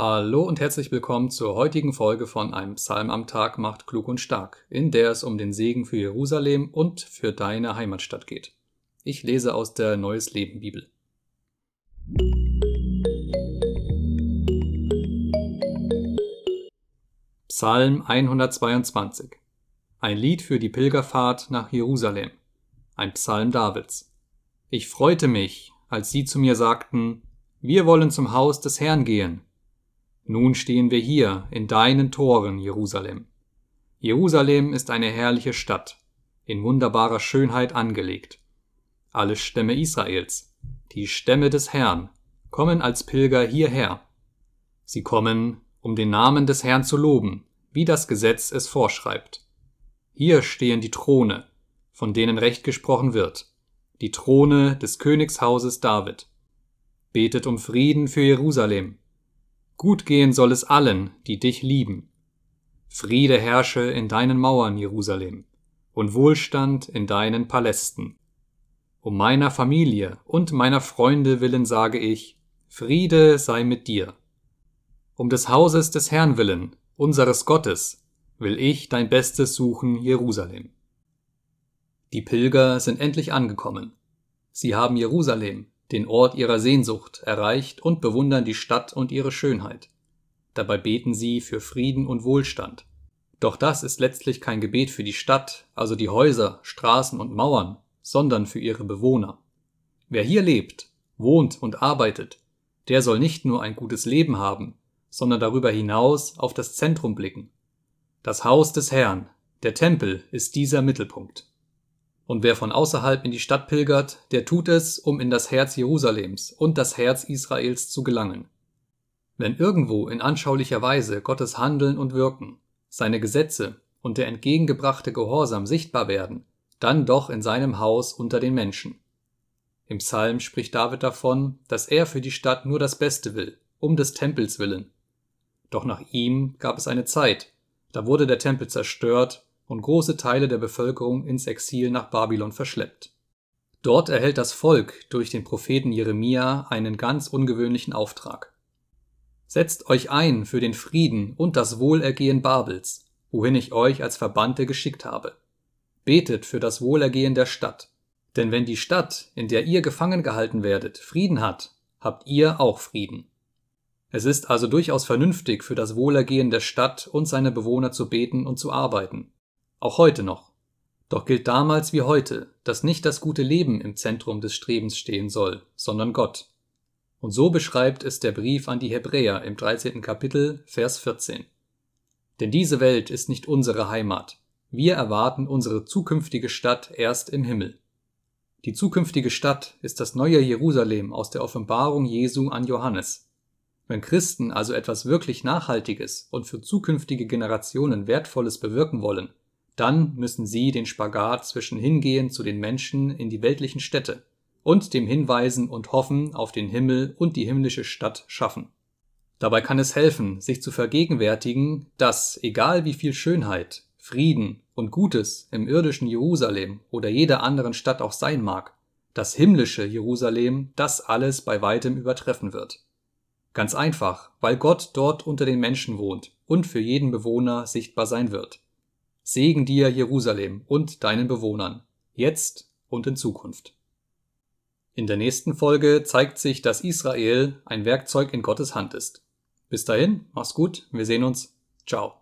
Hallo und herzlich willkommen zur heutigen Folge von Einem Psalm am Tag macht klug und stark, in der es um den Segen für Jerusalem und für deine Heimatstadt geht. Ich lese aus der Neues Leben Bibel. Psalm 122 Ein Lied für die Pilgerfahrt nach Jerusalem. Ein Psalm Davids. Ich freute mich, als sie zu mir sagten, wir wollen zum Haus des Herrn gehen. Nun stehen wir hier in deinen Toren, Jerusalem. Jerusalem ist eine herrliche Stadt, in wunderbarer Schönheit angelegt. Alle Stämme Israels, die Stämme des Herrn, kommen als Pilger hierher. Sie kommen, um den Namen des Herrn zu loben, wie das Gesetz es vorschreibt. Hier stehen die Throne, von denen Recht gesprochen wird, die Throne des Königshauses David betet um Frieden für Jerusalem. Gut gehen soll es allen, die dich lieben. Friede herrsche in deinen Mauern, Jerusalem, und Wohlstand in deinen Palästen. Um meiner Familie und meiner Freunde willen sage ich, Friede sei mit dir. Um des Hauses des Herrn willen, unseres Gottes, will ich dein Bestes suchen, Jerusalem. Die Pilger sind endlich angekommen. Sie haben Jerusalem, den Ort ihrer Sehnsucht, erreicht und bewundern die Stadt und ihre Schönheit. Dabei beten sie für Frieden und Wohlstand. Doch das ist letztlich kein Gebet für die Stadt, also die Häuser, Straßen und Mauern, sondern für ihre Bewohner. Wer hier lebt, wohnt und arbeitet, der soll nicht nur ein gutes Leben haben, sondern darüber hinaus auf das Zentrum blicken. Das Haus des Herrn, der Tempel, ist dieser Mittelpunkt. Und wer von außerhalb in die Stadt pilgert, der tut es, um in das Herz Jerusalems und das Herz Israels zu gelangen. Wenn irgendwo in anschaulicher Weise Gottes Handeln und Wirken, seine Gesetze und der entgegengebrachte Gehorsam sichtbar werden, dann doch in seinem Haus unter den Menschen. Im Psalm spricht David davon, dass er für die Stadt nur das Beste will, um des Tempels willen. Doch nach ihm gab es eine Zeit, da wurde der Tempel zerstört und große Teile der Bevölkerung ins Exil nach Babylon verschleppt. Dort erhält das Volk durch den Propheten Jeremia einen ganz ungewöhnlichen Auftrag. Setzt euch ein für den Frieden und das Wohlergehen Babels, wohin ich euch als Verbannte geschickt habe. Betet für das Wohlergehen der Stadt. Denn wenn die Stadt, in der ihr gefangen gehalten werdet, Frieden hat, habt ihr auch Frieden. Es ist also durchaus vernünftig, für das Wohlergehen der Stadt und seine Bewohner zu beten und zu arbeiten. Auch heute noch. Doch gilt damals wie heute, dass nicht das gute Leben im Zentrum des Strebens stehen soll, sondern Gott. Und so beschreibt es der Brief an die Hebräer im 13. Kapitel, Vers 14. Denn diese Welt ist nicht unsere Heimat. Wir erwarten unsere zukünftige Stadt erst im Himmel. Die zukünftige Stadt ist das neue Jerusalem aus der Offenbarung Jesu an Johannes. Wenn Christen also etwas wirklich Nachhaltiges und für zukünftige Generationen Wertvolles bewirken wollen, dann müssen sie den Spagat zwischen Hingehen zu den Menschen in die weltlichen Städte und dem Hinweisen und Hoffen auf den Himmel und die himmlische Stadt schaffen. Dabei kann es helfen, sich zu vergegenwärtigen, dass, egal wie viel Schönheit, Frieden und Gutes im irdischen Jerusalem oder jeder anderen Stadt auch sein mag, das himmlische Jerusalem das alles bei weitem übertreffen wird. Ganz einfach, weil Gott dort unter den Menschen wohnt und für jeden Bewohner sichtbar sein wird. Segen dir, Jerusalem, und deinen Bewohnern, jetzt und in Zukunft. In der nächsten Folge zeigt sich, dass Israel ein Werkzeug in Gottes Hand ist. Bis dahin, mach's gut, wir sehen uns. Ciao.